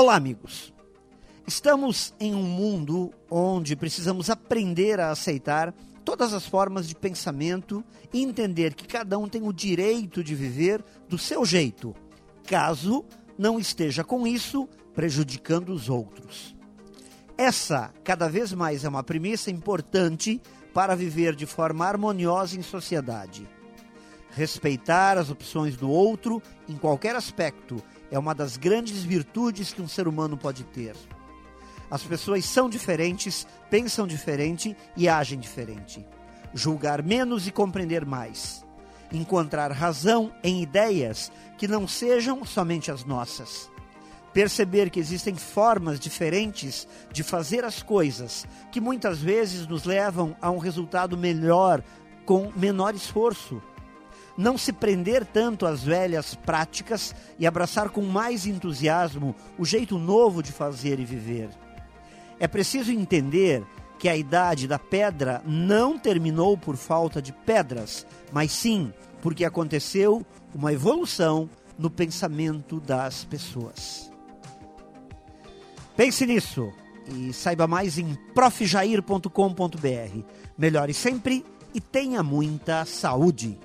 Olá, amigos. Estamos em um mundo onde precisamos aprender a aceitar todas as formas de pensamento e entender que cada um tem o direito de viver do seu jeito, caso não esteja com isso prejudicando os outros. Essa, cada vez mais, é uma premissa importante para viver de forma harmoniosa em sociedade. Respeitar as opções do outro em qualquer aspecto é uma das grandes virtudes que um ser humano pode ter. As pessoas são diferentes, pensam diferente e agem diferente. Julgar menos e compreender mais. Encontrar razão em ideias que não sejam somente as nossas. Perceber que existem formas diferentes de fazer as coisas que muitas vezes nos levam a um resultado melhor com menor esforço não se prender tanto às velhas práticas e abraçar com mais entusiasmo o jeito novo de fazer e viver. É preciso entender que a idade da pedra não terminou por falta de pedras, mas sim porque aconteceu uma evolução no pensamento das pessoas. Pense nisso e saiba mais em profjair.com.br. Melhore sempre e tenha muita saúde.